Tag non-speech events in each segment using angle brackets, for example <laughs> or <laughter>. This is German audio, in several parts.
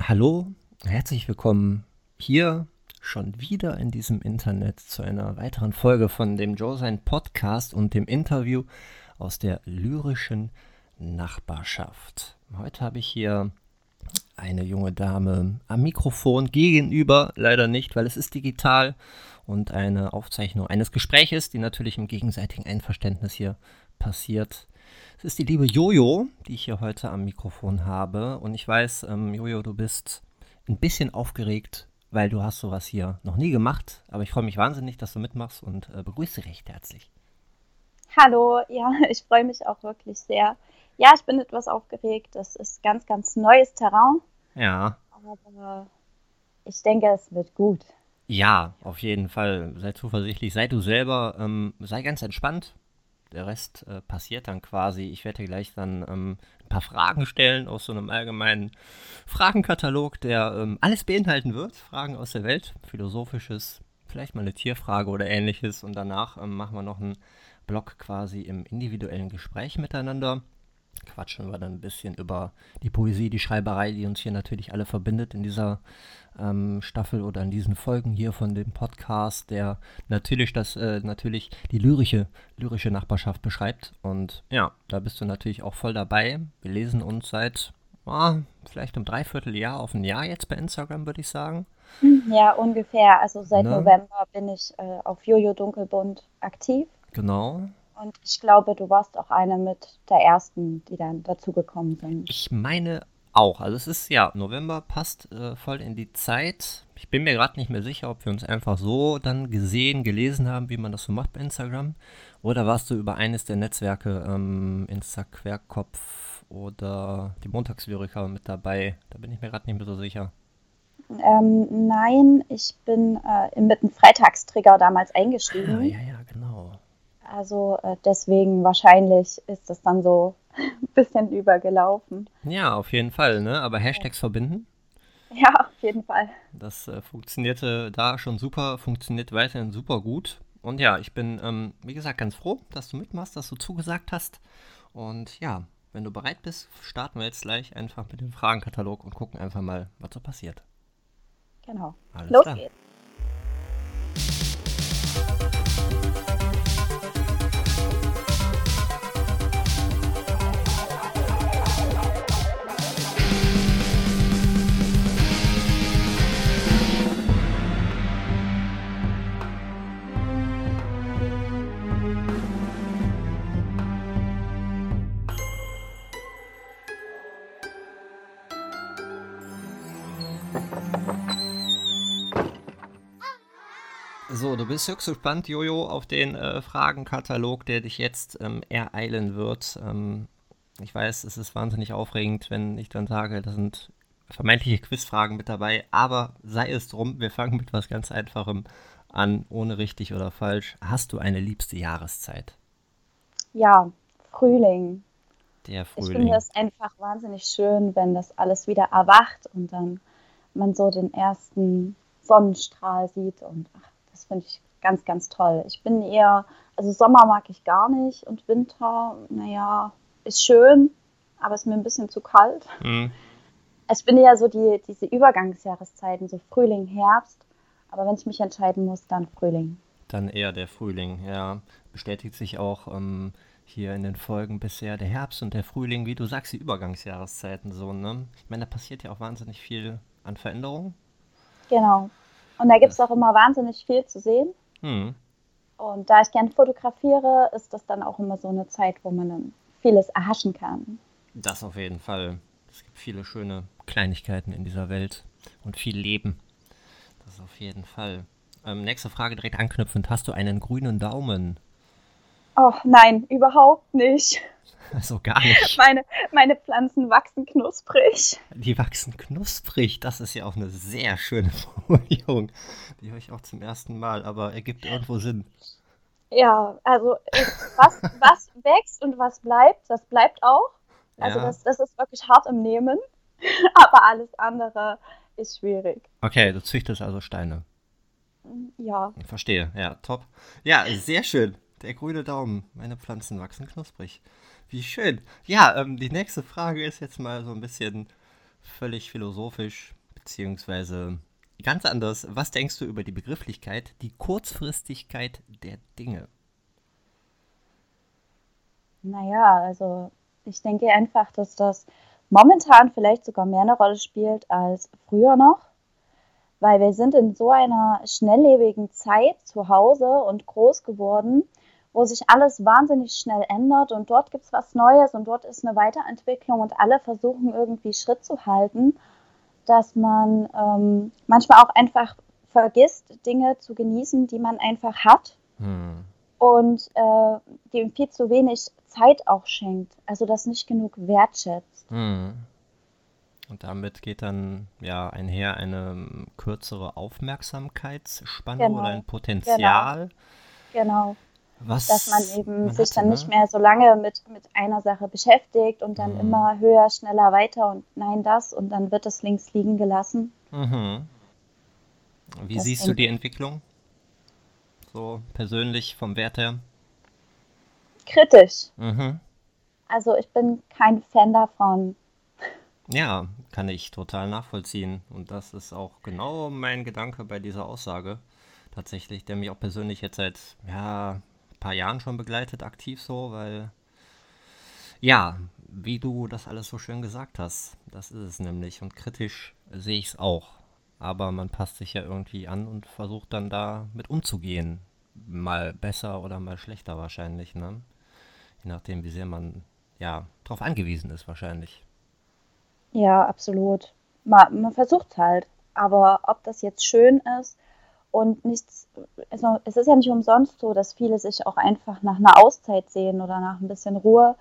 Hallo, herzlich willkommen hier schon wieder in diesem Internet zu einer weiteren Folge von dem Joe sein Podcast und dem Interview aus der lyrischen Nachbarschaft. Heute habe ich hier eine junge Dame am Mikrofon gegenüber, leider nicht, weil es ist digital und eine Aufzeichnung eines Gespräches, die natürlich im gegenseitigen Einverständnis hier passiert. Es ist die liebe Jojo, die ich hier heute am Mikrofon habe. Und ich weiß, ähm, Jojo, du bist ein bisschen aufgeregt, weil du hast sowas hier noch nie gemacht. Aber ich freue mich wahnsinnig, dass du mitmachst und äh, begrüße recht herzlich. Hallo, ja, <laughs> ich freue mich auch wirklich sehr. Ja, ich bin etwas aufgeregt. Das ist ganz, ganz neues Terrain. Ja. Aber ich denke, es wird gut. Ja, auf jeden Fall. Sei zuversichtlich, sei du selber, ähm, sei ganz entspannt. Der Rest äh, passiert dann quasi. Ich werde gleich dann ähm, ein paar Fragen stellen aus so einem allgemeinen Fragenkatalog, der ähm, alles beinhalten wird. Fragen aus der Welt, philosophisches, vielleicht mal eine Tierfrage oder ähnliches. Und danach ähm, machen wir noch einen Block quasi im individuellen Gespräch miteinander quatschen wir dann ein bisschen über die Poesie, die Schreiberei, die uns hier natürlich alle verbindet in dieser ähm, Staffel oder in diesen Folgen hier von dem Podcast, der natürlich das äh, natürlich die lyrische lyrische Nachbarschaft beschreibt. Und ja, da bist du natürlich auch voll dabei. Wir lesen uns seit ah, vielleicht um dreiviertel Jahr auf ein Jahr jetzt bei Instagram, würde ich sagen. Ja, ungefähr. Also seit ne? November bin ich äh, auf Jojo Dunkelbund aktiv. Genau. Und ich glaube, du warst auch eine mit der ersten, die dann dazugekommen sind. Ich meine auch. Also es ist ja, November passt äh, voll in die Zeit. Ich bin mir gerade nicht mehr sicher, ob wir uns einfach so dann gesehen, gelesen haben, wie man das so macht bei Instagram. Oder warst du über eines der Netzwerke, ähm, Insta Querkopf oder die Montagslyriker mit dabei? Da bin ich mir gerade nicht mehr so sicher. Ähm, nein, ich bin äh, mit einem Freitagstrigger damals eingestiegen. Ah, ja, ja, genau. Also äh, deswegen wahrscheinlich ist das dann so ein <laughs> bisschen übergelaufen. Ja, auf jeden Fall, ne? Aber Hashtags verbinden? Ja, auf jeden Fall. Das äh, funktionierte da schon super, funktioniert weiterhin super gut. Und ja, ich bin, ähm, wie gesagt, ganz froh, dass du mitmachst, dass du zugesagt hast. Und ja, wenn du bereit bist, starten wir jetzt gleich einfach mit dem Fragenkatalog und gucken einfach mal, was so passiert. Genau. Alles Los klar. geht's. Bist höchst gespannt, Jojo, auf den äh, Fragenkatalog, der dich jetzt ähm, ereilen wird. Ähm, ich weiß, es ist wahnsinnig aufregend, wenn ich dann sage, da sind vermeintliche Quizfragen mit dabei, aber sei es drum, wir fangen mit was ganz Einfachem an, ohne richtig oder falsch. Hast du eine liebste Jahreszeit? Ja, Frühling. Der Frühling. Ich finde es einfach wahnsinnig schön, wenn das alles wieder erwacht und dann man so den ersten Sonnenstrahl sieht und ach, das finde ich ganz, ganz toll. Ich bin eher, also Sommer mag ich gar nicht und Winter, naja, ist schön, aber ist mir ein bisschen zu kalt. Mhm. Ich bin eher so die, diese Übergangsjahreszeiten, so Frühling, Herbst. Aber wenn ich mich entscheiden muss, dann Frühling. Dann eher der Frühling, ja. Bestätigt sich auch ähm, hier in den Folgen bisher der Herbst und der Frühling, wie du sagst, die Übergangsjahreszeiten so, ne? Ich meine, da passiert ja auch wahnsinnig viel an Veränderungen. Genau. Und da gibt es auch immer wahnsinnig viel zu sehen. Mhm. Und da ich gern fotografiere, ist das dann auch immer so eine Zeit, wo man dann vieles erhaschen kann. Das auf jeden Fall. Es gibt viele schöne Kleinigkeiten in dieser Welt und viel Leben. Das auf jeden Fall. Ähm, nächste Frage direkt anknüpfend. Hast du einen grünen Daumen? Oh nein, überhaupt nicht. <laughs> Also gar nicht. Meine, meine Pflanzen wachsen knusprig. Die wachsen knusprig, das ist ja auch eine sehr schöne <laughs> Formulierung. Die höre ich auch zum ersten Mal, aber ergibt irgendwo Sinn. Ja, also was, was <laughs> wächst und was bleibt, das bleibt auch. Also ja. das, das ist wirklich hart im Nehmen, aber alles andere ist schwierig. Okay, du züchtest also Steine. Ja. Verstehe, ja, top. Ja, sehr schön. Der grüne Daumen. Meine Pflanzen wachsen knusprig. Wie schön. Ja, ähm, die nächste Frage ist jetzt mal so ein bisschen völlig philosophisch, beziehungsweise ganz anders. Was denkst du über die Begrifflichkeit, die Kurzfristigkeit der Dinge? Naja, also ich denke einfach, dass das momentan vielleicht sogar mehr eine Rolle spielt als früher noch, weil wir sind in so einer schnelllebigen Zeit zu Hause und groß geworden, wo sich alles wahnsinnig schnell ändert und dort gibt es was Neues und dort ist eine Weiterentwicklung und alle versuchen irgendwie Schritt zu halten, dass man ähm, manchmal auch einfach vergisst, Dinge zu genießen, die man einfach hat hm. und äh, dem viel zu wenig Zeit auch schenkt, also das nicht genug wertschätzt. Hm. Und damit geht dann ja einher eine kürzere Aufmerksamkeitsspanne genau. oder ein Potenzial. Genau. genau. Was dass man eben man sich hatte, dann nicht ne? mehr so lange mit, mit einer Sache beschäftigt und dann mhm. immer höher, schneller weiter und nein, das und dann wird es links liegen gelassen. Mhm. Wie das siehst du die Entwicklung? So persönlich vom Wert her? Kritisch. Mhm. Also ich bin kein Fan davon. Ja, kann ich total nachvollziehen. Und das ist auch genau mein Gedanke bei dieser Aussage. Tatsächlich, der mich auch persönlich jetzt seit ja, paar Jahren schon begleitet, aktiv so, weil ja, wie du das alles so schön gesagt hast, das ist es nämlich. Und kritisch sehe ich es auch. Aber man passt sich ja irgendwie an und versucht dann da mit umzugehen. Mal besser oder mal schlechter wahrscheinlich, ne? Je nachdem, wie sehr man ja darauf angewiesen ist wahrscheinlich. Ja, absolut. Man, man versucht halt. Aber ob das jetzt schön ist, und nichts, also es ist ja nicht umsonst so, dass viele sich auch einfach nach einer Auszeit sehen oder nach ein bisschen Ruhe.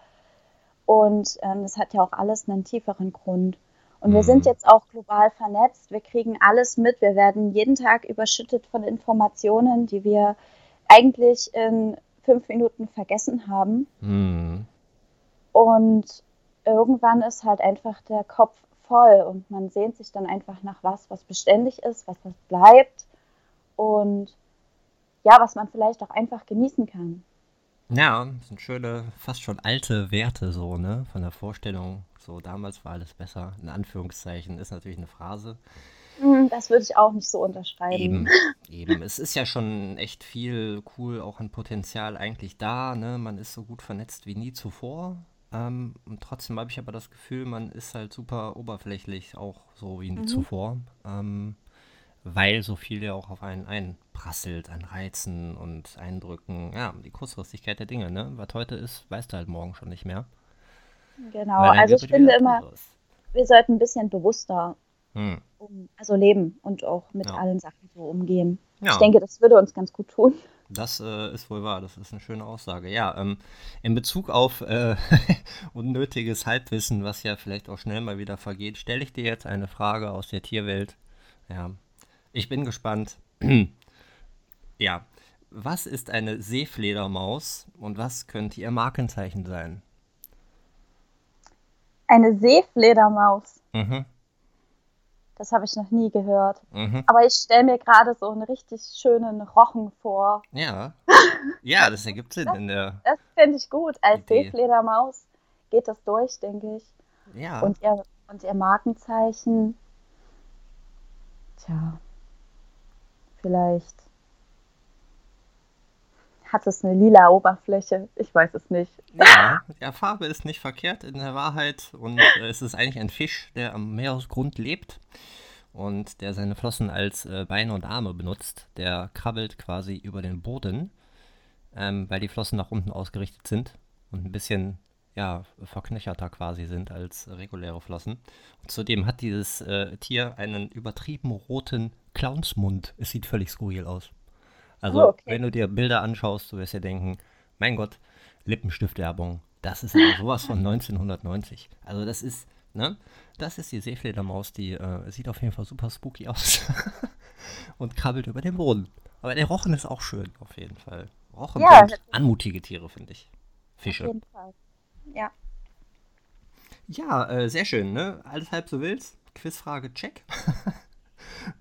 Und ähm, das hat ja auch alles einen tieferen Grund. Und mhm. wir sind jetzt auch global vernetzt. Wir kriegen alles mit. Wir werden jeden Tag überschüttet von Informationen, die wir eigentlich in fünf Minuten vergessen haben. Mhm. Und irgendwann ist halt einfach der Kopf voll und man sehnt sich dann einfach nach was, was beständig ist, was, was bleibt und ja, was man vielleicht auch einfach genießen kann. Ja, das sind schöne, fast schon alte Werte so, ne? Von der Vorstellung, so damals war alles besser, in Anführungszeichen, ist natürlich eine Phrase. Hm, das würde ich auch nicht so unterschreiben. Eben, eben. Es ist ja schon echt viel cool, auch an Potenzial eigentlich da, ne? Man ist so gut vernetzt wie nie zuvor. Ähm, und trotzdem habe ich aber das Gefühl, man ist halt super oberflächlich, auch so wie nie mhm. zuvor. Ähm, weil so viel ja auch auf einen einprasselt an Reizen und Eindrücken. Ja, die Kurzfristigkeit der Dinge, ne? Was heute ist, weißt du halt morgen schon nicht mehr. Genau, also ich finde immer, wir sollten ein bisschen bewusster hm. um, also leben und auch mit ja. allen Sachen so umgehen. Ja. Ich denke, das würde uns ganz gut tun. Das äh, ist wohl wahr, das ist eine schöne Aussage. Ja, ähm, in Bezug auf äh, <laughs> unnötiges Halbwissen, was ja vielleicht auch schnell mal wieder vergeht, stelle ich dir jetzt eine Frage aus der Tierwelt. Ja, ich bin gespannt. <clears throat> ja. Was ist eine Seefledermaus und was könnte ihr Markenzeichen sein? Eine Seefledermaus. Mhm. Das habe ich noch nie gehört. Mhm. Aber ich stelle mir gerade so einen richtig schönen Rochen vor. Ja. <laughs> Ja, das ergibt Sinn das, in der. Das finde ich gut. Als Idee. Seefledermaus geht das durch, denke ich. Ja. Und ihr, und ihr Markenzeichen. Tja. Vielleicht hat es eine lila Oberfläche. Ich weiß es nicht. Ja, <laughs> ja Farbe ist nicht verkehrt in der Wahrheit. Und äh, es ist eigentlich ein Fisch, der am Meeresgrund lebt und der seine Flossen als äh, Beine und Arme benutzt. Der krabbelt quasi über den Boden, ähm, weil die Flossen nach unten ausgerichtet sind und ein bisschen ja, verknöcherter quasi sind als reguläre Flossen. Und zudem hat dieses äh, Tier einen übertrieben roten Clownsmund. Es sieht völlig skurril aus. Also, oh, okay. wenn du dir Bilder anschaust, du wirst ja denken, mein Gott, Lippenstiftwerbung, das ist aber sowas von 1990. Also, das ist, ne? Das ist die Seefledermaus, die äh, sieht auf jeden Fall super spooky aus <laughs> und krabbelt über den Boden. Aber der Rochen ist auch schön, auf jeden Fall. Rochen ja, sind anmutige Tiere, finde ich. Fische. Auf jeden Fall. Ja. Ja, äh, sehr schön, ne? Alles halb so wild. Quizfrage, check. <laughs>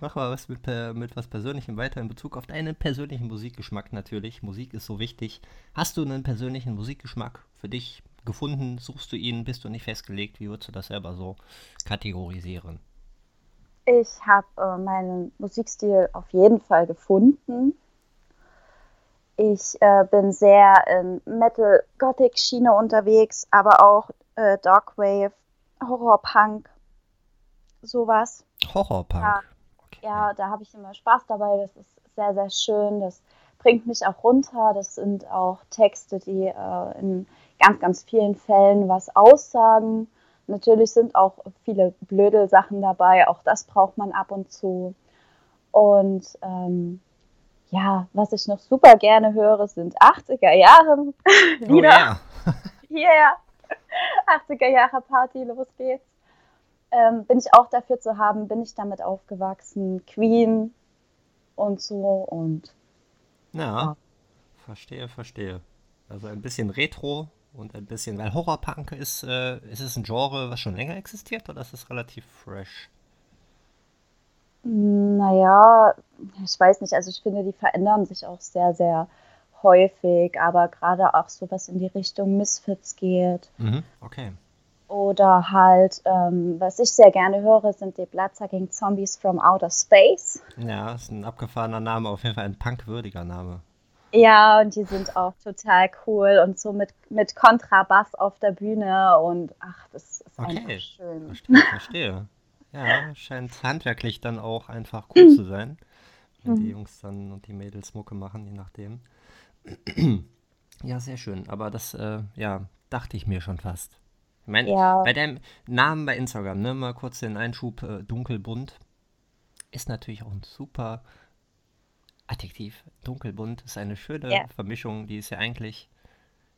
Mach mal was mit, mit was Persönlichem weiter in Bezug auf deinen persönlichen Musikgeschmack natürlich. Musik ist so wichtig. Hast du einen persönlichen Musikgeschmack für dich? gefunden? Suchst du ihn? Bist du nicht festgelegt? Wie würdest du das selber so kategorisieren? Ich habe äh, meinen Musikstil auf jeden Fall gefunden. Ich äh, bin sehr in Metal-Gothic-Schiene unterwegs, aber auch äh, Darkwave, Horror-Punk, sowas. Horror-Punk? Ja. Ja da habe ich immer Spaß dabei. Das ist sehr, sehr schön. Das bringt mich auch runter. Das sind auch Texte, die äh, in ganz, ganz vielen Fällen was aussagen. Natürlich sind auch viele blöde Sachen dabei, auch das braucht man ab und zu. Und ähm, ja, was ich noch super gerne höre, sind 80er Jahre Lieder. Oh, ja. <laughs> yeah. 80er Jahre Party, los geht's. Ähm, bin ich auch dafür zu haben, bin ich damit aufgewachsen. Queen und so und. Ja, ja. verstehe, verstehe. Also ein bisschen Retro und ein bisschen, weil Horrorpunk ist, äh, ist es ein Genre, was schon länger existiert oder ist es relativ fresh? Naja, ich weiß nicht, also ich finde, die verändern sich auch sehr, sehr häufig, aber gerade auch so was in die Richtung Misfits geht. Mhm, okay. Oder halt, ähm, was ich sehr gerne höre, sind die Bloodsucking Zombies from Outer Space. Ja, ist ein abgefahrener Name, auf jeden Fall ein punkwürdiger Name. Ja, und die sind auch total cool und so mit, mit Kontrabass auf der Bühne und ach, das ist okay. einfach schön. Verstehe, verstehe. <laughs> Ja, scheint handwerklich dann auch einfach cool zu sein, wenn die mhm. Jungs dann und die Mädels Mucke machen, je nachdem. <clears throat> ja, sehr schön. Aber das, äh, ja, dachte ich mir schon fast. Ich meine, ja. bei deinem Namen bei Instagram, ne, mal kurz den Einschub, äh, dunkelbunt, ist natürlich auch ein super Adjektiv. Dunkelbunt ist eine schöne ja. Vermischung, die ist ja eigentlich.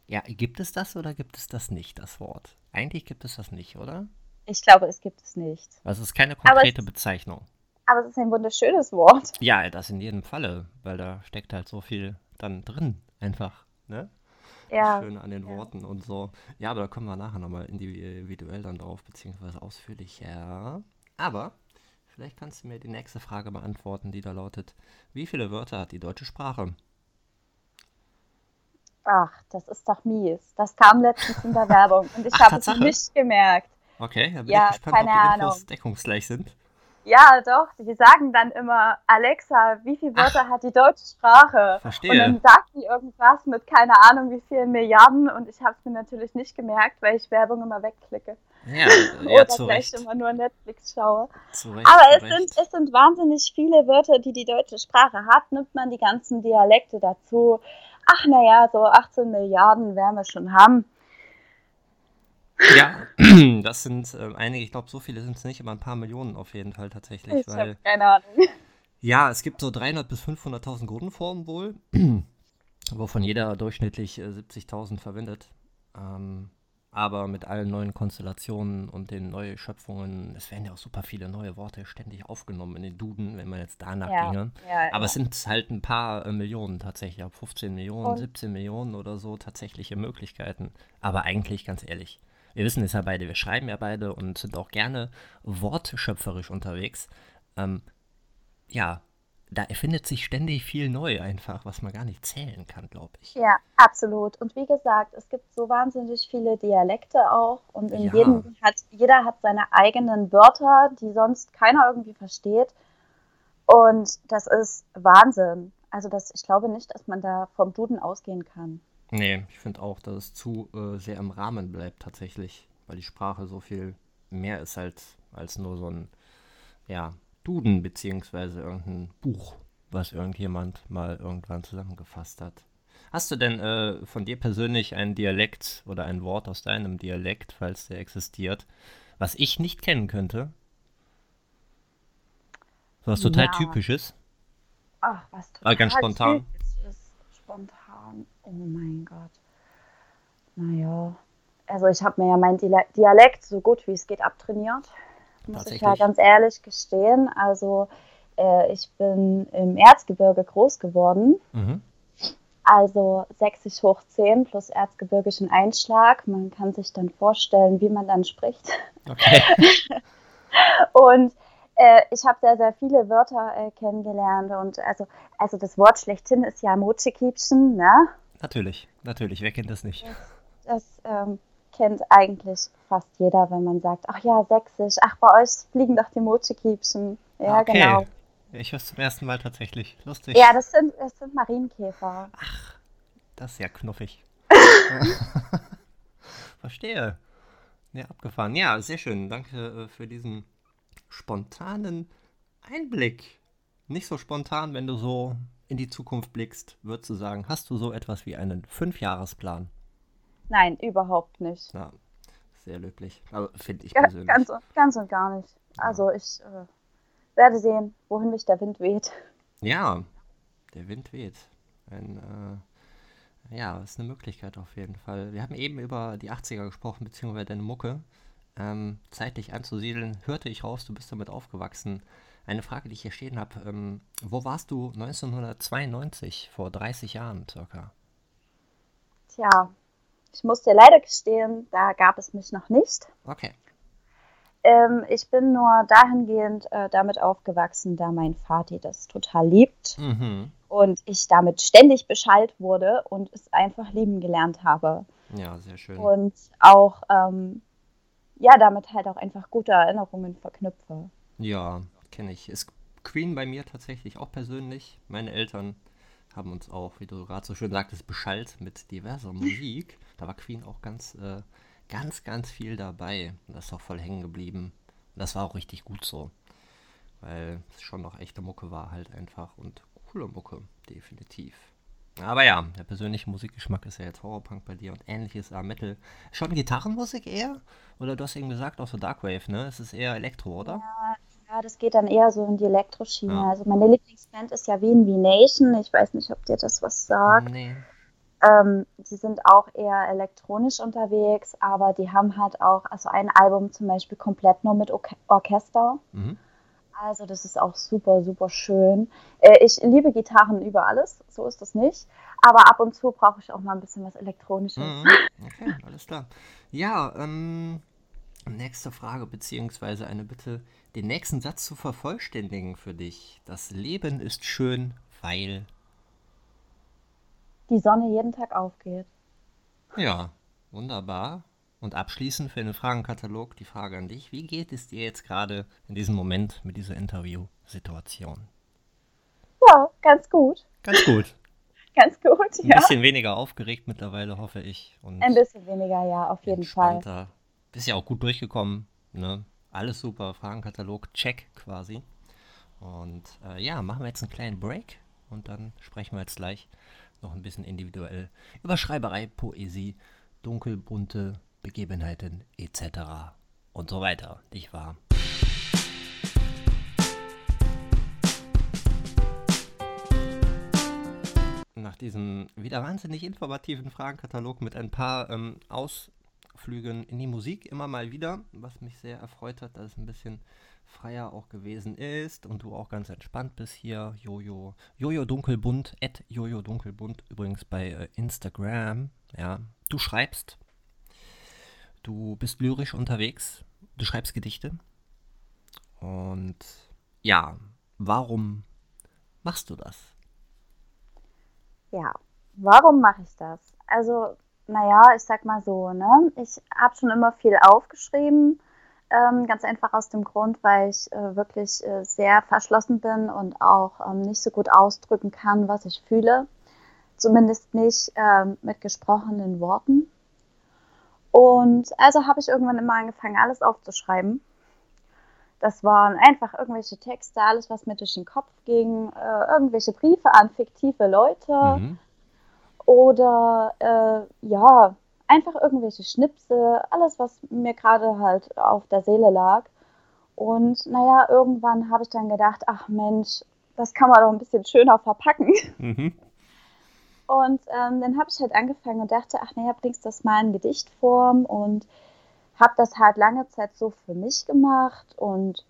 Ja, gibt es das oder gibt es das nicht, das Wort? Eigentlich gibt es das nicht, oder? Ich glaube, es gibt es nicht. Also es ist keine konkrete aber Bezeichnung. Aber es ist ein wunderschönes Wort. Ja, das in jedem Falle, weil da steckt halt so viel dann drin, einfach, ne? Ja. Schön an den ja. Worten und so. Ja, aber da kommen wir nachher nochmal individuell dann drauf, beziehungsweise ausführlicher. Aber Vielleicht kannst du mir die nächste Frage beantworten, die da lautet: Wie viele Wörter hat die deutsche Sprache? Ach, das ist doch mies. Das kam letztens in der Werbung und ich habe es nicht gemerkt. Okay, da bin ja, ich gespannt, keine ob die Infos Ahnung. deckungsgleich sind. Ja, doch. Die sagen dann immer, Alexa, wie viele Wörter Ach, hat die deutsche Sprache? Verstehe. Und dann sagt die irgendwas mit keine Ahnung wie vielen Milliarden und ich habe es mir natürlich nicht gemerkt, weil ich Werbung immer wegklicke. Ja, <laughs> ja Oder vielleicht immer nur Netflix schaue. Recht, Aber es sind, es sind wahnsinnig viele Wörter, die die deutsche Sprache hat. Nimmt man die ganzen Dialekte dazu. Ach, naja, so 18 Milliarden werden wir schon haben. Ja, <clears throat> das sind äh, einige, ich glaube, so viele sind es nicht, aber ein paar Millionen auf jeden Fall tatsächlich. Ich habe keine Ahnung. Ja, es gibt so 300.000 bis 500.000 Grundformen wohl, <clears throat> wovon jeder durchschnittlich äh, 70.000 verwendet. Ähm, aber mit allen neuen Konstellationen und den neuen Schöpfungen, es werden ja auch super viele neue Worte ständig aufgenommen in den Duden, wenn man jetzt danach ja, ginge. Ja, aber ja. es sind halt ein paar äh, Millionen tatsächlich, ab 15 Millionen, und? 17 Millionen oder so tatsächliche Möglichkeiten. Aber eigentlich, ganz ehrlich, wir wissen es ja beide, wir schreiben ja beide und sind auch gerne wortschöpferisch unterwegs. Ähm, ja, da erfindet sich ständig viel neu einfach, was man gar nicht zählen kann, glaube ich. Ja, absolut. Und wie gesagt, es gibt so wahnsinnig viele Dialekte auch und in ja. jedem hat, jeder hat seine eigenen Wörter, die sonst keiner irgendwie versteht. Und das ist Wahnsinn. Also das, ich glaube nicht, dass man da vom Duden ausgehen kann. Nee, ich finde auch, dass es zu äh, sehr im Rahmen bleibt tatsächlich, weil die Sprache so viel mehr ist halt als nur so ein, ja, Duden beziehungsweise irgendein Buch, was irgendjemand mal irgendwann zusammengefasst hat. Hast du denn äh, von dir persönlich einen Dialekt oder ein Wort aus deinem Dialekt, falls der existiert, was ich nicht kennen könnte? So was total ja. typisches? Ach, was total ah, ganz spontan. Typisches. Spontan. Oh mein Gott. Naja. Also ich habe mir ja mein Dialekt so gut wie es geht abtrainiert muss ich ja ganz ehrlich gestehen. Also äh, ich bin im Erzgebirge groß geworden. Mhm. Also sächsisch hoch 10 plus erzgebirgischen Einschlag. Man kann sich dann vorstellen, wie man dann spricht. Okay. <laughs> und äh, ich habe sehr, sehr viele Wörter äh, kennengelernt. Und also, also das Wort schlechthin ist ja Mochikiepchen, ne? Natürlich, natürlich. Wer kennt das nicht? Das, das ähm, kennt eigentlich fast jeder, wenn man sagt, ach ja, sächsisch, ach bei euch fliegen doch die Mochekiebchen. Ja, okay. genau. Ich höre es zum ersten Mal tatsächlich. Lustig. Ja, das sind, das sind Marienkäfer. Ach, das ist ja knuffig. <laughs> Verstehe. Ja, abgefahren. Ja, sehr schön. Danke äh, für diesen spontanen Einblick. Nicht so spontan, wenn du so in die Zukunft blickst, würdest du sagen, hast du so etwas wie einen Fünfjahresplan? Nein, überhaupt nicht. Ja, sehr löblich. Also finde ich persönlich. Ganz, ganz und gar nicht. Also ich äh, werde sehen, wohin mich der Wind weht. Ja, der Wind weht. Ein, äh, ja, ist eine Möglichkeit auf jeden Fall. Wir haben eben über die 80er gesprochen, beziehungsweise deine Mucke. Ähm, zeitlich anzusiedeln, hörte ich raus, du bist damit aufgewachsen. Eine Frage, die ich hier stehen habe. Ähm, wo warst du 1992, vor 30 Jahren circa? Tja, ich muss dir leider gestehen, da gab es mich noch nicht. Okay. Ähm, ich bin nur dahingehend äh, damit aufgewachsen, da mein Vati das total liebt mhm. und ich damit ständig Bescheid wurde und es einfach lieben gelernt habe. Ja, sehr schön. Und auch, ähm, ja, damit halt auch einfach gute Erinnerungen verknüpfe. Ja, kenne ich. Ist Queen bei mir tatsächlich auch persönlich. Meine Eltern haben uns auch, wie du gerade so schön sagtest, beschallt mit diverser <laughs> Musik. Da war Queen auch ganz, äh, ganz, ganz viel dabei. Und das ist auch voll hängen geblieben. Und das war auch richtig gut so. Weil es schon noch echte Mucke war halt einfach. Und coole Mucke, definitiv. Aber ja, der persönliche Musikgeschmack ist ja jetzt Horrorpunk bei dir und ähnliches äh, Metal. Schon Gitarrenmusik eher? Oder du hast eben gesagt, auch so Darkwave, ne? Es ist eher Elektro, oder? Ja, ja, das geht dann eher so in die Elektroschiene. Ja. Also meine Lieblingsband ist ja Wien wie Nation. Ich weiß nicht, ob dir das was sagt. Nee. Ähm, die sind auch eher elektronisch unterwegs, aber die haben halt auch, also ein Album zum Beispiel komplett nur mit Or Orchester. Mhm. Also das ist auch super, super schön. Äh, ich liebe Gitarren über alles, so ist das nicht. Aber ab und zu brauche ich auch mal ein bisschen was Elektronisches. Mhm. Okay, alles klar. Ja, ähm, nächste Frage beziehungsweise eine Bitte den nächsten Satz zu vervollständigen für dich. Das Leben ist schön, weil die Sonne jeden Tag aufgeht. Ja, wunderbar. Und abschließend für den Fragenkatalog die Frage an dich. Wie geht es dir jetzt gerade in diesem Moment mit dieser Interviewsituation? Ja, ganz gut. Ganz gut. <laughs> ganz gut, ja. Ein bisschen weniger aufgeregt mittlerweile, hoffe ich. Und Ein bisschen weniger, ja, auf jeden Fall. Bist ja auch gut durchgekommen, ne? Alles super, Fragenkatalog, check quasi. Und äh, ja, machen wir jetzt einen kleinen Break und dann sprechen wir jetzt gleich noch ein bisschen individuell über Schreiberei, Poesie, dunkelbunte Begebenheiten etc. und so weiter, nicht wahr? Nach diesem wieder wahnsinnig informativen Fragenkatalog mit ein paar ähm, Aus Ausflügen in die Musik immer mal wieder, was mich sehr erfreut hat, dass es ein bisschen freier auch gewesen ist und du auch ganz entspannt bist hier. Jojo, Jojo Dunkelbunt, at Jojo Dunkelbunt, übrigens bei äh, Instagram. Ja, du schreibst, du bist lyrisch unterwegs, du schreibst Gedichte. Und ja, warum machst du das? Ja, warum mache ich das? Also naja, ich sag mal so, ne? Ich habe schon immer viel aufgeschrieben. Ähm, ganz einfach aus dem Grund, weil ich äh, wirklich äh, sehr verschlossen bin und auch ähm, nicht so gut ausdrücken kann, was ich fühle. Zumindest nicht ähm, mit gesprochenen Worten. Und also habe ich irgendwann immer angefangen, alles aufzuschreiben. Das waren einfach irgendwelche Texte, alles, was mir durch den Kopf ging, äh, irgendwelche Briefe an fiktive Leute. Mhm oder äh, ja, einfach irgendwelche Schnipsel, alles, was mir gerade halt auf der Seele lag. Und naja, irgendwann habe ich dann gedacht, ach Mensch, das kann man doch ein bisschen schöner verpacken. Mhm. Und ähm, dann habe ich halt angefangen und dachte, ach naja, bringst das mal in Gedichtform und habe das halt lange Zeit so für mich gemacht und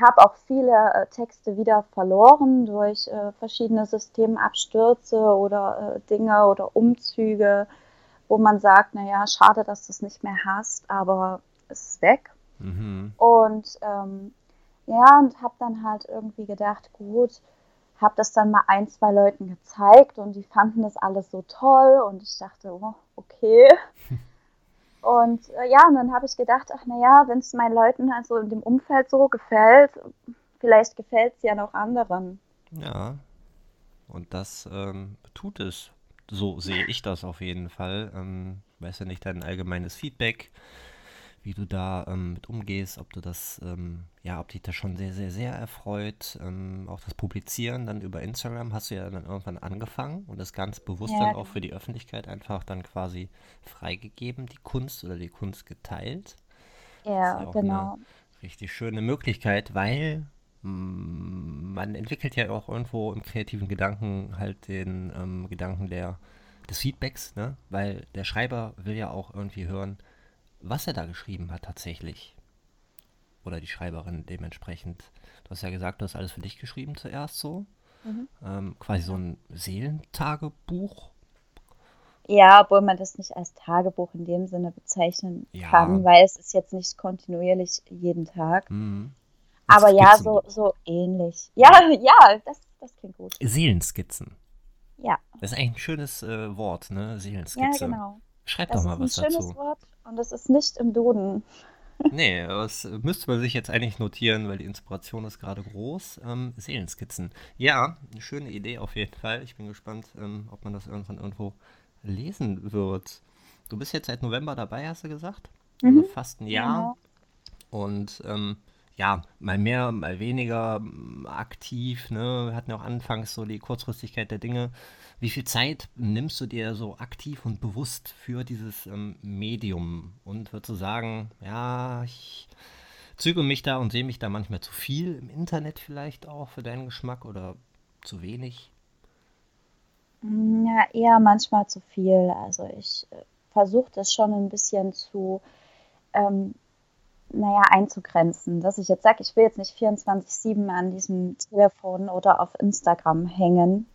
habe auch viele äh, Texte wieder verloren durch äh, verschiedene Systemabstürze oder äh, Dinge oder Umzüge, wo man sagt, naja, schade, dass du es nicht mehr hast, aber es ist weg. Mhm. Und ähm, ja, und habe dann halt irgendwie gedacht, gut, habe das dann mal ein, zwei Leuten gezeigt und die fanden das alles so toll und ich dachte, oh, okay. <laughs> Und äh, ja, und dann habe ich gedacht, ach naja, wenn es meinen Leuten also in dem Umfeld so gefällt, vielleicht gefällt es ja noch anderen. Ja, und das ähm, tut es. So sehe ich das auf jeden Fall. Ähm, weiß ja nicht dein allgemeines Feedback, wie du da ähm, mit umgehst, ob du das, ähm, ja, ob dich das schon sehr, sehr, sehr erfreut. Ähm, auch das Publizieren dann über Instagram hast du ja dann irgendwann angefangen und das ganz bewusst Ja, dann auch für die Öffentlichkeit einfach dann quasi freigegeben, die Kunst oder die Kunst geteilt. Ja, ja genau. richtig schöne Möglichkeit, weil mm, man entwickelt ja auch irgendwo im kreativen Gedanken halt den ähm, Gedanken der, des Feedbacks, ne? Weil der Schreiber will ja auch irgendwie hören, was er da geschrieben hat tatsächlich. Oder die Schreiberin dementsprechend. Du hast ja gesagt, du hast alles für dich geschrieben zuerst so. Mhm. Ähm, quasi so Ja. ein Seelentagebuch. Ja, obwohl man das nicht als Tagebuch in dem Sinne bezeichnen Ja, kann, weil es ist jetzt nicht kontinuierlich jeden Tag. ein Aber ja, so, so ähnlich. Ja, <laughs> ja, das, das klingt gut. Seelenskizzen. Ja, Das ist eigentlich ein schönes äh, Wort, ne? ja, Seelenskizze. genau. Schreib doch Das mal ist ein was schönes dazu. Wort und es ist nicht im Duden. <laughs> Nee, das müsste man sich jetzt eigentlich notieren, weil die Inspiration ist gerade groß. Ähm, Seelenskizzen. Ja, eine schöne Idee auf jeden Fall. Ich bin gespannt, ähm, ob man das irgendwann irgendwo lesen wird. Du bist jetzt seit November dabei, hast du gesagt? Also Mhm, fast ein Jahr. genau. Und ähm, ja, mal mehr, mal weniger mm, aktiv. Ne? Wir hatten ja auch anfangs so die Kurzfristigkeit der Dinge. Wie viel Zeit nimmst du dir so aktiv und bewusst für dieses ähm, Medium? Und würdest du sagen, ja, ich züge mich da und sehe mich da manchmal zu viel im Internet vielleicht auch für deinen Geschmack oder zu wenig? Ja, eher manchmal zu viel. Also ich äh, versuche das schon ein bisschen zu, ähm, naja, einzugrenzen. Dass ich jetzt sage, ich will jetzt nicht 24/7 an diesem Telefon oder auf Instagram hängen.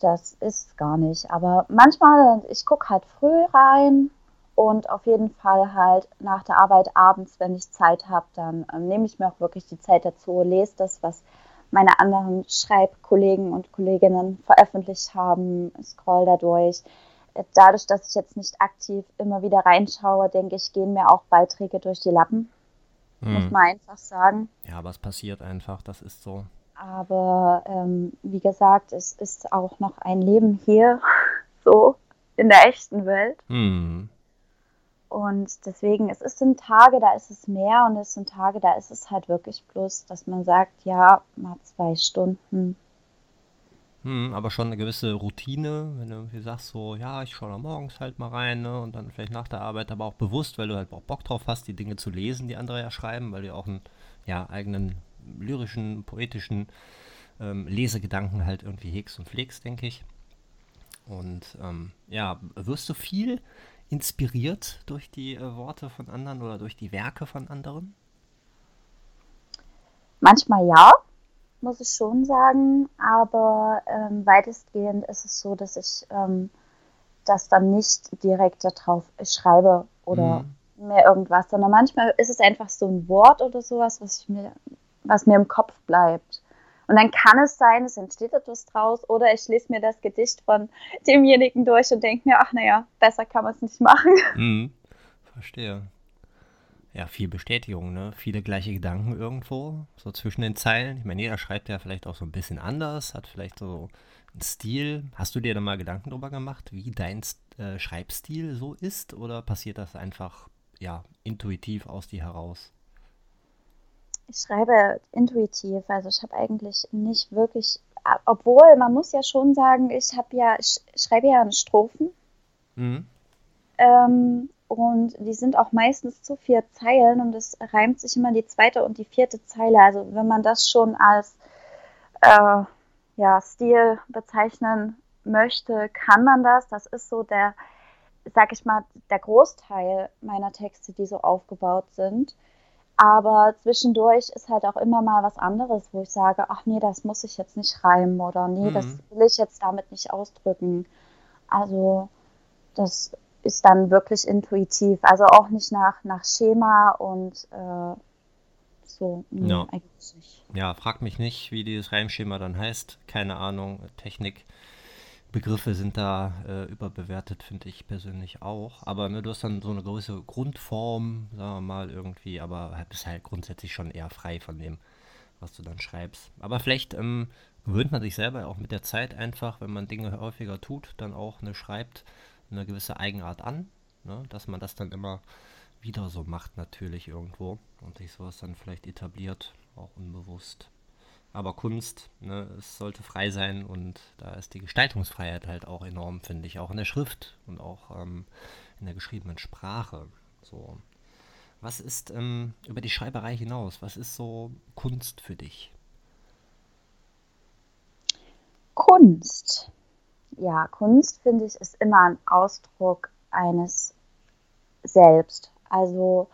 Das ist gar nicht. Aber manchmal, ich gucke halt früh rein und auf jeden Fall halt nach der Arbeit abends, wenn ich Zeit habe, dann ähm, nehme ich mir auch wirklich die Zeit dazu, lese das, was meine anderen Schreibkollegen und Kolleginnen veröffentlicht haben, scroll da durch. Dadurch, dass ich jetzt nicht aktiv immer wieder reinschaue, denke ich, gehen mir auch Beiträge durch die Lappen, muss Hm. man einfach sagen. Ja, aber es passiert einfach, das ist so. Aber ähm, wie gesagt, es ist auch noch ein Leben hier, <laughs> so in der echten Welt. Hm. Und deswegen, es ist sind Tage, da ist es mehr und es sind Tage, da ist es halt wirklich bloß, dass man sagt, ja, mal zwei Stunden. Hm, aber schon eine gewisse Routine, wenn du irgendwie sagst, so, ja, ich schaue da morgens halt mal rein, ne, und dann vielleicht nach der Arbeit, aber auch bewusst, weil du halt auch Bock drauf hast, die Dinge zu lesen, die andere ja schreiben, weil du ja auch einen, ja, eigenen lyrischen, poetischen ähm, Lesegedanken halt irgendwie hegst und pflegst, denke ich. Und ähm, ja, wirst du viel inspiriert durch die äh, Worte von anderen oder durch die Werke von anderen? Manchmal ja, muss ich schon sagen, aber ähm, weitestgehend ist es so, dass ich ähm, das dann nicht direkt darauf schreibe oder Hm, mir irgendwas, sondern manchmal ist es einfach so ein Wort oder sowas, was ich mir, was mir im Kopf bleibt. Und dann kann es sein, es entsteht etwas draus, oder ich lese mir das Gedicht von demjenigen durch und denke mir, ach naja, besser kann man es nicht machen. hm, verstehe. Ja, viel Bestätigung, ne? Viele gleiche Gedanken irgendwo, so zwischen den Zeilen. Ich meine, jeder schreibt ja vielleicht auch so ein bisschen anders, hat vielleicht so einen Stil. Hast du dir da mal Gedanken drüber gemacht, wie dein äh, Schreibstil so ist? Oder passiert das einfach, ja, intuitiv aus dir heraus? Ich schreibe intuitiv, also ich habe eigentlich nicht wirklich, obwohl man muss ja schon sagen, ich habe ja, ich schreibe ja in Strophen Mhm. ähm, und die sind auch meistens zu vier Zeilen und es reimt sich immer die zweite und die vierte Zeile. Also wenn man das schon als äh, ja, Stil bezeichnen möchte, kann man das. Das ist so der, sag ich mal, der Großteil meiner Texte, die so aufgebaut sind. Aber zwischendurch ist halt auch immer mal was anderes, wo ich sage, ach nee, das muss ich jetzt nicht reimen oder nee, das Mhm. will ich jetzt damit nicht ausdrücken. Also das ist dann wirklich intuitiv, also auch nicht nach, nach Schema und äh, so, nee, Ja. eigentlich nicht. Ja, frag mich nicht, wie dieses Reimschema dann heißt. Keine Ahnung, Technik Begriffe sind da äh, überbewertet, finde ich persönlich auch. Aber ne, du hast dann so eine gewisse Grundform, sagen wir mal, irgendwie, aber bist halt grundsätzlich schon eher frei von dem, was du dann schreibst. Aber vielleicht ähm, gewöhnt man sich selber auch mit der Zeit einfach, wenn man Dinge häufiger tut, dann auch ne, schreibt, eine gewisse Eigenart an, ne, dass man das dann immer wieder so macht natürlich irgendwo und sich sowas dann vielleicht etabliert, auch unbewusst. Aber Kunst, ne, es sollte frei sein und da ist die Gestaltungsfreiheit halt auch enorm, finde ich, auch in der Schrift und auch ähm, in der geschriebenen Sprache. So. Was ist ähm, über die Schreiberei hinaus? Was ist so Kunst für dich? Kunst. Ja, Kunst finde ich ist immer ein Ausdruck eines Selbst. Also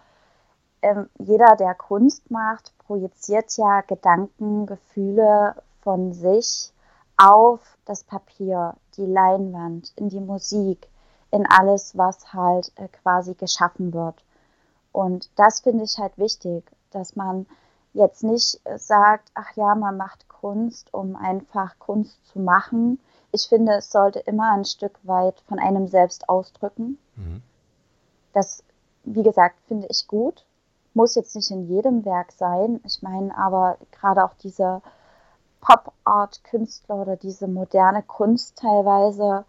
ähm, jeder, der Kunst macht, projiziert ja Gedanken, Gefühle von sich auf das Papier, die Leinwand, in die Musik, in alles, was halt äh, quasi geschaffen wird. Und das finde ich halt wichtig, dass man jetzt nicht sagt, ach ja, man macht Kunst, um einfach Kunst zu machen. Ich finde, es sollte immer ein Stück weit von einem selbst ausdrücken. Mhm. Das, wie gesagt, finde ich gut muss jetzt nicht in jedem Werk sein. Ich meine aber gerade auch diese Pop-Art-Künstler oder diese moderne Kunst teilweise,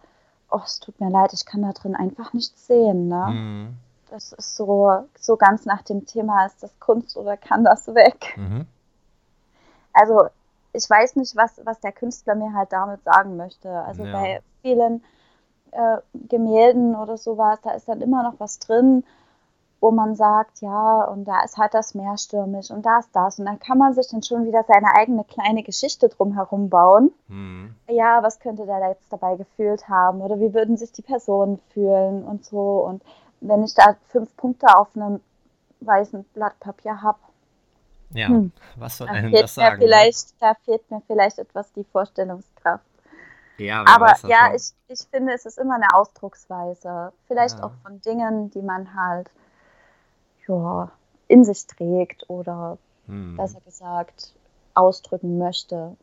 oh, es tut mir leid, ich kann da drin einfach nichts sehen. Ne? Mhm. Das ist so, so ganz nach dem Thema, ist das Kunst oder kann das weg? Mhm. Also ich weiß nicht, was, was der Künstler mir halt damit sagen möchte. Also ja. bei vielen äh, Gemälden oder sowas, da ist dann immer noch was drin, wo man sagt, ja, und da ist halt das Meer stürmisch und da ist das. Und dann kann man sich dann schon wieder seine eigene kleine Geschichte drumherum bauen. Mhm. Ja, was könnte der jetzt dabei gefühlt haben? Oder wie würden sich die Personen fühlen und so. Und wenn ich da fünf Punkte auf einem weißen Blatt Papier habe, ja, hm, was soll einem das sagen? Ne? Vielleicht, Da fehlt mir vielleicht etwas die Vorstellungskraft. Ja, aber ja, ich, ich finde, es ist immer eine Ausdrucksweise. Vielleicht ja. auch von Dingen, die man halt ja, in sich trägt oder hm. besser gesagt ausdrücken möchte.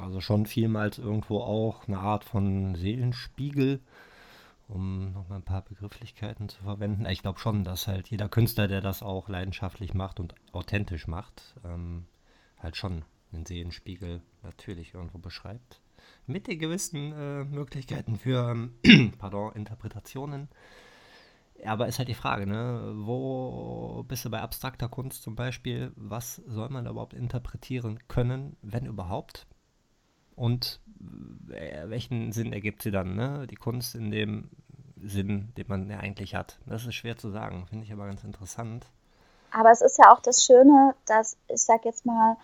Also schon vielmals irgendwo auch eine Art von Seelenspiegel, um nochmal ein paar Begrifflichkeiten zu verwenden. Ich glaube schon, dass halt jeder Künstler, der das auch leidenschaftlich macht und authentisch macht, ähm, halt schon einen Seelenspiegel natürlich irgendwo beschreibt. Mit den gewissen äh, Möglichkeiten für <clears throat> pardon, Interpretationen. Aber ist halt die Frage, ne? Wo bist du bei abstrakter Kunst zum Beispiel? Was soll man überhaupt interpretieren können, wenn überhaupt? Und äh, welchen Sinn ergibt sie dann, ne? Die Kunst in dem Sinn, den man ja eigentlich hat. Das ist schwer zu sagen, finde ich aber ganz interessant. Aber es ist ja auch das Schöne, dass, ich sag jetzt mal,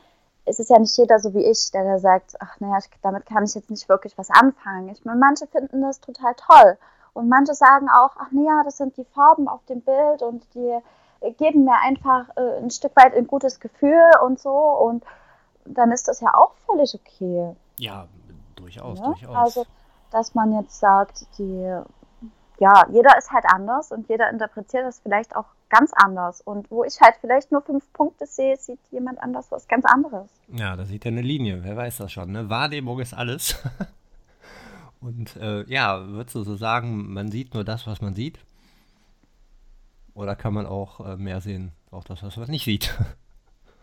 es ist ja nicht jeder so wie ich, der da sagt, ach naja, damit kann ich jetzt nicht wirklich was anfangen. Ich meine, manche finden das total toll. Und manche sagen auch, ach naja, das sind die Farben auf dem Bild und die geben mir einfach äh, ein Stück weit ein gutes Gefühl und so. Und dann ist das ja auch völlig okay. Ja, durchaus, ja? durchaus. Also, dass man jetzt sagt, die, ja, jeder ist halt anders und jeder interpretiert das vielleicht auch ganz anders. Und wo ich halt vielleicht nur fünf Punkte sehe, sieht jemand anders was ganz anderes. Ja, da sieht er eine Linie, wer weiß das schon. Ne? Wahrnehmung ist alles. <laughs> Und äh, ja, würdest du so sagen, man sieht nur das, was man sieht? Oder kann man auch äh, mehr sehen, auch das, was man nicht sieht? <laughs>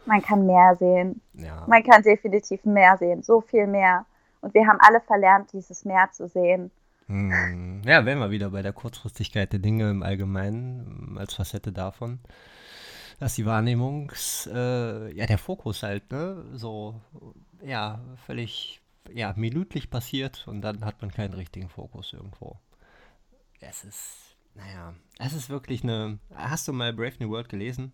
Man kann mehr sehen. Ja. Man kann definitiv mehr sehen, so viel mehr. Und wir haben alle verlernt, dieses Meer zu sehen. Hm. Ja, wären wir wieder bei der Kurzfristigkeit der Dinge im Allgemeinen, als Facette davon. Dass die Wahrnehmungs, äh, ja, der Fokus halt, ne, so, ja, völlig ja, minütlich passiert und dann hat man keinen richtigen Fokus irgendwo. Es ist, naja, es ist wirklich eine. Hast du mal Brave New World gelesen?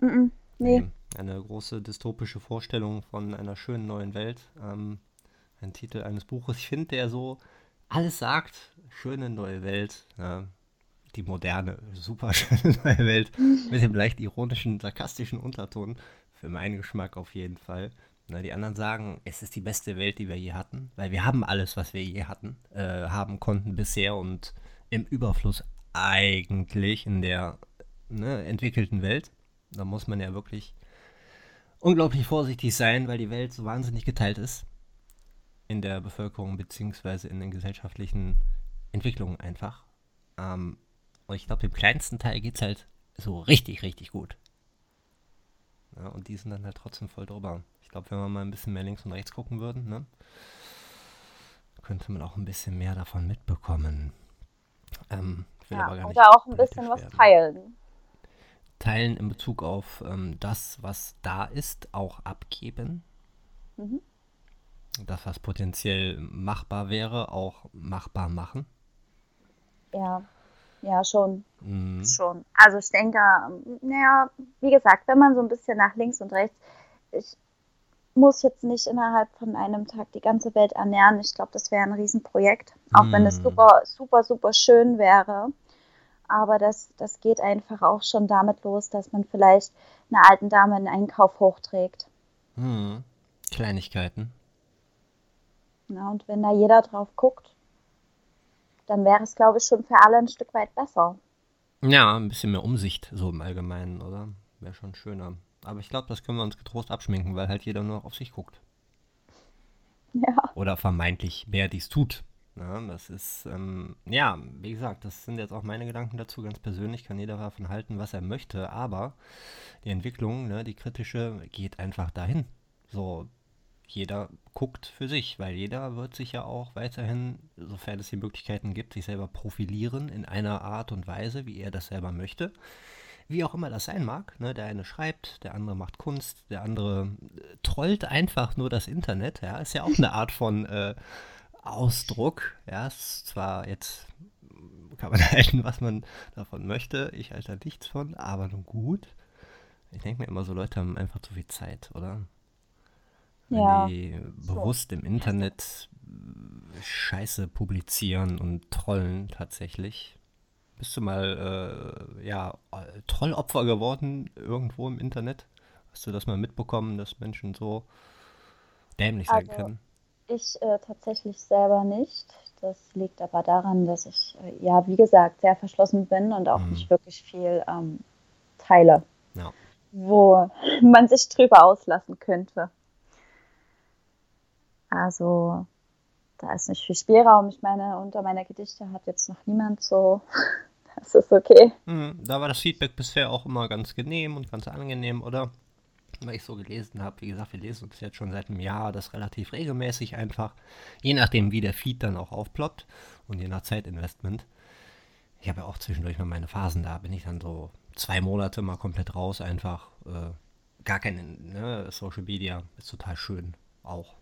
Mm, -mm nee. Eine große dystopische Vorstellung von einer schönen neuen Welt. Ähm, ein Titel eines Buches. Ich finde, der so alles sagt. Schöne neue Welt. Ja, die moderne, super <laughs> schöne neue Welt. Mit dem leicht ironischen, sarkastischen Unterton. Für meinen Geschmack auf jeden Fall. Na, die anderen sagen, es ist die beste Welt, die wir je hatten, weil wir haben alles, was wir je hatten, äh, haben konnten bisher und im Überfluss eigentlich in der ne, entwickelten Welt. Da muss man ja wirklich unglaublich vorsichtig sein, weil die Welt so wahnsinnig geteilt ist. in der Bevölkerung beziehungsweise in den gesellschaftlichen Entwicklungen einfach. Ähm, und ich glaube, dem kleinsten Teil geht es halt so richtig, richtig gut. Ja, und die sind dann halt trotzdem voll drüber. Ich glaube, wenn wir mal ein bisschen mehr links und rechts gucken würden, ne, könnte man auch ein bisschen mehr davon mitbekommen. Ähm, ja, oder auch ein bisschen was werden. teilen. Teilen in Bezug auf ähm, das, was da ist, auch abgeben. Mhm. Das, was potenziell machbar wäre, auch machbar machen. Ja, ja, schon. Mhm. Schon. Also ich denke, naja, wie gesagt, wenn man so ein bisschen nach links und rechts, ich muss jetzt nicht innerhalb von einem Tag die ganze Welt ernähren. Ich glaube, das wäre ein Riesenprojekt, auch mhm. wenn es super, super, super schön wäre. Aber das, das geht einfach auch schon damit los, dass man vielleicht einer alten Dame einen Einkauf hochträgt. Mhm. Kleinigkeiten. Ja, und wenn da jeder drauf guckt, dann wäre es, glaube ich, schon für alle ein Stück weit besser. Ja, ein bisschen mehr Umsicht so im Allgemeinen, oder? Wäre schon schöner. Aber ich glaube, das können wir uns getrost abschminken, weil halt jeder nur auf sich guckt. Ja. Oder vermeintlich mehr dies tut. Ja, das ist, ähm, ja, wie gesagt, das sind jetzt auch meine Gedanken dazu. Ganz persönlich kann jeder davon halten, was er möchte, aber die Entwicklung, ne, die kritische, geht einfach dahin. So, jeder guckt für sich, weil jeder wird sich ja auch weiterhin, sofern es die Möglichkeiten gibt, sich selber profilieren in einer Art und Weise, wie er das selber möchte. Wie auch immer das sein mag. Ne? Der eine schreibt, der andere macht Kunst, der andere äh, trollt einfach nur das Internet. Ja, ist ja auch eine Art von äh, Ausdruck. Ja, ist zwar jetzt kann man <laughs> halten, was man davon möchte. Ich halte da nichts von, aber nun gut. Ich denke mir immer so, Leute haben einfach zu viel Zeit, oder? wenn ja. die bewusst im Internet Scheiße publizieren und trollen tatsächlich. Bist du mal äh, ja, Trollopfer geworden irgendwo im Internet? Hast du das mal mitbekommen, dass Menschen so dämlich sein also, können? Ich äh, tatsächlich selber nicht. Das liegt aber daran, dass ich, äh, ja, wie gesagt, sehr verschlossen bin und auch mhm. nicht wirklich viel ähm, teile, ja. wo <laughs> man sich drüber auslassen könnte. Also da ist nicht viel Spielraum. Ich meine, unter meiner Gedichte hat jetzt noch niemand so. <laughs> Das ist okay. Mhm, da war das Feedback bisher auch immer ganz genehm und ganz angenehm, oder? Weil ich so gelesen habe, wie gesagt, wir lesen uns jetzt schon seit einem Jahr das relativ regelmäßig einfach, je nachdem, wie der Feed dann auch aufploppt und je nach Zeitinvestment. Ich habe ja auch zwischendurch mal meine Phasen, da bin ich dann so zwei Monate mal komplett raus, einfach äh, gar keine ne, Social Media, ist total schön auch.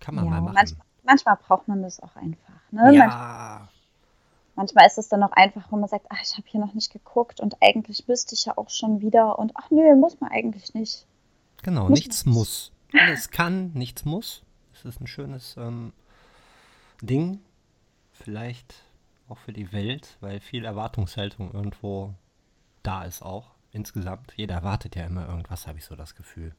Kann man ja, mal machen. Manchmal, manchmal, braucht man das auch einfach. Ne? Ja. Manchmal, manchmal ist es dann auch einfach, wo man sagt, ach, ich habe hier noch nicht geguckt und eigentlich müsste ich ja auch schon wieder und ach nö, muss man eigentlich nicht. Genau, muss nichts muss. Alles kann, nichts muss. Das ist ein schönes ähm, Ding. Vielleicht auch für die Welt, weil viel Erwartungshaltung irgendwo da ist auch. Insgesamt. Jeder erwartet ja immer irgendwas, habe ich so das Gefühl.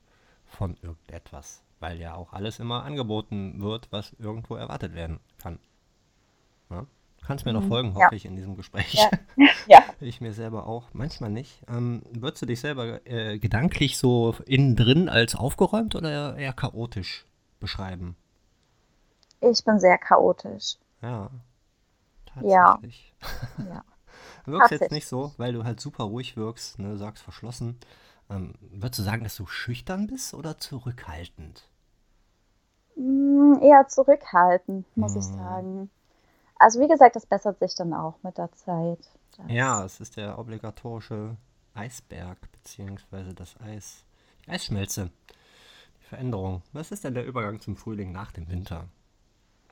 Von irgendetwas weil ja auch alles immer angeboten wird, was irgendwo erwartet werden kann. Ja? Kannst mir noch mhm. folgen, hoffe ja. ich, in diesem Gespräch. Ja. <laughs> <laughs> ja. ich mir selber auch, manchmal nicht. Ähm, würdest du dich selber äh, gedanklich so innen drin als aufgeräumt oder eher chaotisch beschreiben? Ich bin sehr chaotisch. Ja. Tatsächlich. Ja. ja. <laughs> wirkst jetzt nicht so, weil du halt super ruhig wirkst, ne, sagst verschlossen. Ähm, würdest du sagen, dass du schüchtern bist oder zurückhaltend? Mm, eher zurückhaltend, muss hm. ich sagen. Also wie gesagt, das bessert sich dann auch mit der Zeit. Ja, es ist der obligatorische Eisberg, beziehungsweise das Eis, die Eisschmelze, die Veränderung. Was ist denn der Übergang zum Frühling nach dem Winter?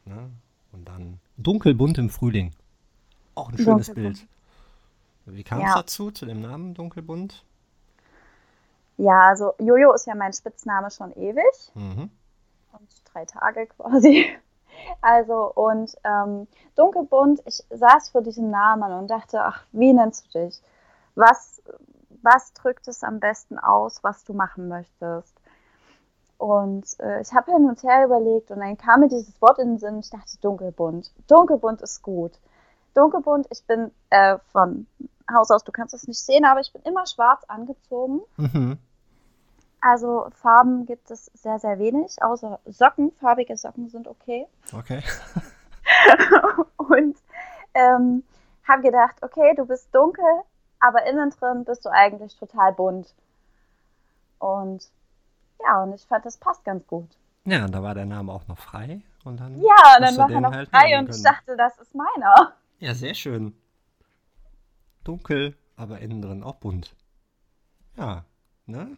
Ne? Und dann dunkelbunt im Frühling. Auch ein schönes Bild. Wie kam ja. es dazu, zu dem Namen Dunkelbunt? Ja, also Jojo ist ja mein Spitzname schon ewig. Mhm und drei Tage quasi. Also und ähm, dunkelbunt, ich saß vor diesem Namen und dachte, ach, wie nennst du dich? Was, was drückt es am besten aus, was du machen möchtest? Und äh, ich habe hin und her überlegt und dann kam mir dieses Wort in den Sinn. Ich dachte, dunkelbunt. Dunkelbunt ist gut. Dunkelbunt, ich bin äh, von Haus aus, du kannst es nicht sehen, aber ich bin immer schwarz angezogen. Mhm. Also Farben gibt es sehr, sehr wenig, außer Socken. Farbige Socken sind okay. Okay. <laughs> und ähm, habe gedacht, okay, du bist dunkel, aber innen drin bist du eigentlich total bunt. Und ja, und ich fand, das passt ganz gut. Ja, und da war der Name auch noch frei. Und dann ja, und dann war er noch halt frei und ich dachte, das ist meiner. Ja, sehr schön. Dunkel, aber innen drin auch bunt. Ja, ne?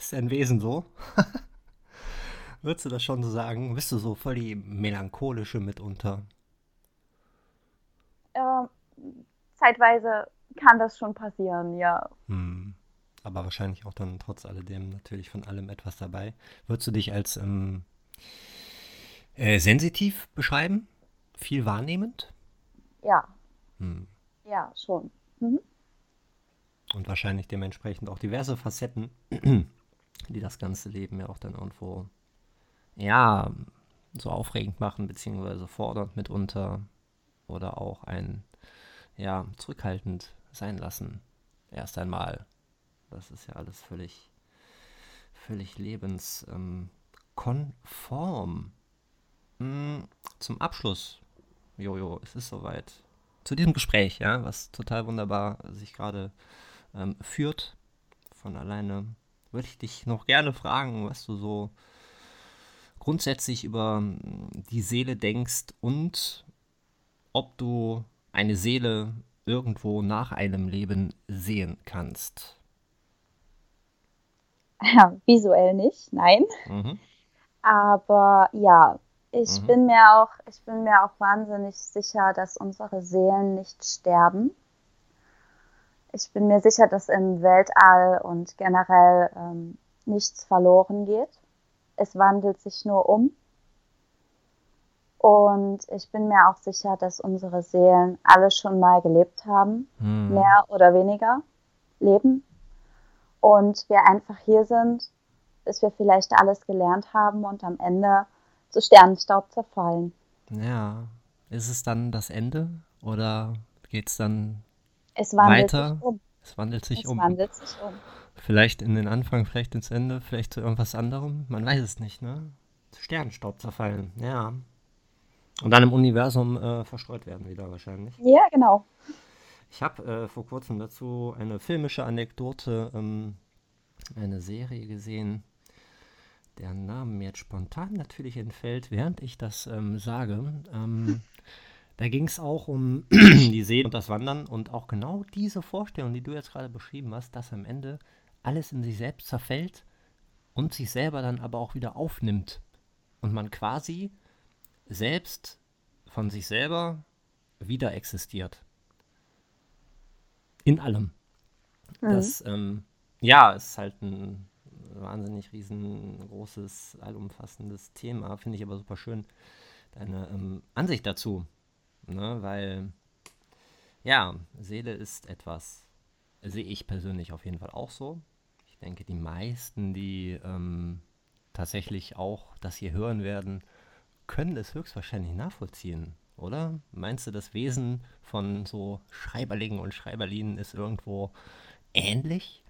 Ist dein Wesen so? <laughs> Würdest du das schon so sagen? Bist du so voll die melancholische mitunter? Ähm, zeitweise kann das schon passieren, ja. Hm. Aber wahrscheinlich auch dann trotz alledem natürlich von allem etwas dabei. Würdest du dich als ähm, äh, sensitiv beschreiben? Viel wahrnehmend? Ja. Hm. Ja, schon. Mhm. Und wahrscheinlich dementsprechend auch diverse Facetten, die das ganze Leben ja auch dann irgendwo, ja, so aufregend machen, beziehungsweise fordernd mitunter oder auch ein, ja, zurückhaltend sein lassen. Erst einmal. Das ist ja alles völlig, völlig lebenskonform. Hm, zum Abschluss, Jojo, es ist soweit. Zu diesem Gespräch, ja, was total wunderbar sich gerade ähm, führt. Von alleine würde ich dich noch gerne fragen, was du so grundsätzlich über die Seele denkst und ob du eine Seele irgendwo nach einem Leben sehen kannst. Ja, visuell nicht, nein. Mhm. Aber ja, ich mhm. bin mir auch, ich bin mir auch wahnsinnig sicher, dass unsere Seelen nicht sterben. Ich bin mir sicher, dass im Weltall und generell ähm, nichts verloren geht. Es wandelt sich nur um. Und ich bin mir auch sicher, dass unsere Seelen alle schon mal gelebt haben, hm. mehr oder weniger leben. Und wir einfach hier sind, bis wir vielleicht alles gelernt haben und am Ende zu Sternenstaub zerfallen. Ja, ist es dann das Ende oder geht es dann es weiter? Sich um. Es wandelt sich es um. Wandelt sich um. Vielleicht in den Anfang, vielleicht ins Ende, vielleicht zu irgendwas anderem. Man weiß es nicht, ne? Zu Sternenstaub zerfallen, ja. Und dann im Universum äh, verstreut werden wieder wahrscheinlich. Ja, genau. Ich habe äh, vor kurzem dazu eine filmische Anekdote, ähm, eine Serie gesehen, deren Name mir jetzt spontan natürlich entfällt, während ich das ähm, sage. Ähm, da ging es auch um <clears throat> die See und das Wandern und auch genau diese Vorstellung, die du jetzt gerade beschrieben hast, dass am Ende alles in sich selbst zerfällt und sich selber dann aber auch wieder aufnimmt. Und man quasi selbst von sich selber wieder existiert. In allem. Mhm. Das, ähm, ja, ist halt ein wahnsinnig riesengroßes, allumfassendes Thema. Finde ich aber super schön, deine ähm, Ansicht dazu. Ne? Weil, ja, Seele ist etwas, sehe ich persönlich auf jeden Fall auch so. Ich denke, die meisten, die ähm, tatsächlich auch das hier hören werden, können es höchstwahrscheinlich nachvollziehen, oder? Meinst du, das Wesen von so Schreiberlingen und Schreiberlinen ist irgendwo ähnlich?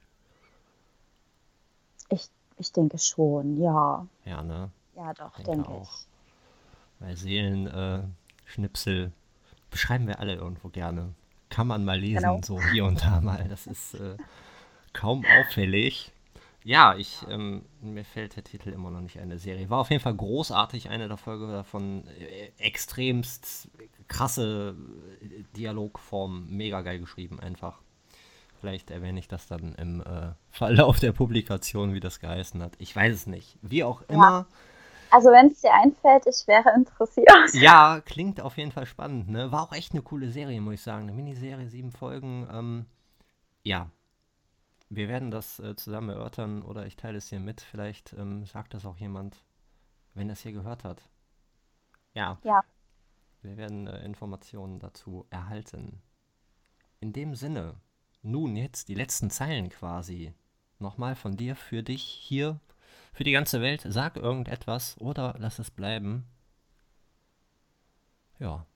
Ich, ich denke schon, ja. Ja, ne? Ja, doch, denke, denke auch. ich. Weil Seelenschnipsel äh, beschreiben wir alle irgendwo gerne. Kann man mal lesen, genau. so hier und da mal. Das ist äh, kaum auffällig. Ja, ich, ähm, mir fällt der Titel immer noch nicht eine Serie. War auf jeden Fall großartig, eine der Folge davon. Äh, extremst krasse äh, Dialogform, mega geil geschrieben einfach. Vielleicht erwähne ich das dann im äh, Verlauf der Publikation, wie das geheißen hat. Ich weiß es nicht. Wie auch immer. Ja. Also wenn es dir einfällt, ich wäre interessiert. Ja, klingt auf jeden Fall spannend. Ne? War auch echt eine coole Serie, muss ich sagen. Eine Miniserie, sieben Folgen. Ähm, ja, wir werden das äh, zusammen erörtern oder ich teile es hier mit. Vielleicht ähm, sagt das auch jemand, wenn er es hier gehört hat. Ja. Ja. Wir werden äh, Informationen dazu erhalten. In dem Sinne, nun jetzt die letzten Zeilen quasi. Nochmal von dir für dich hier, für die ganze Welt. Sag irgendetwas oder lass es bleiben. Ja,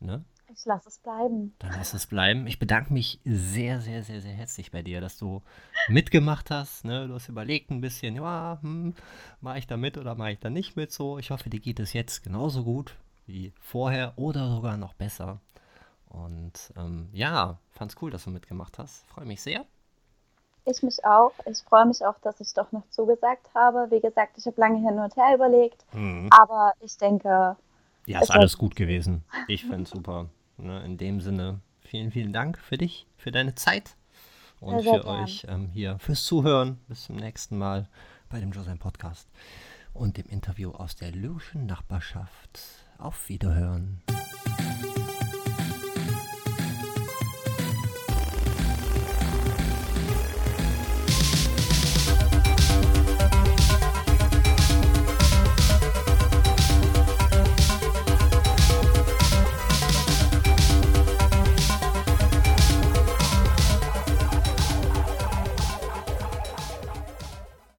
ne? Ich lasse es bleiben. Dann lass es bleiben. Ich bedanke mich sehr, sehr, sehr, sehr herzlich bei dir, dass du mitgemacht hast. Ne? Du hast überlegt ein bisschen, ja, hm, mache ich da mit oder mache ich da nicht mit so. Ich hoffe, dir geht es jetzt genauso gut wie vorher oder sogar noch besser. Und ähm, ja, fand's cool, dass du mitgemacht hast. Freue mich sehr. Ich mich auch. Ich freue mich auch, dass ich doch noch zugesagt habe. Wie gesagt, ich habe lange hin und her überlegt. Mhm. Aber ich denke. Ja, ist alles gut gewesen. <laughs> Ich finde es super. Ne, in dem Sinne, vielen, vielen Dank für dich, für deine Zeit und für gern. euch ähm, hier fürs Zuhören. Bis zum nächsten Mal bei dem Josein Podcast und dem Interview aus der lyrischen Nachbarschaft. Auf Wiederhören.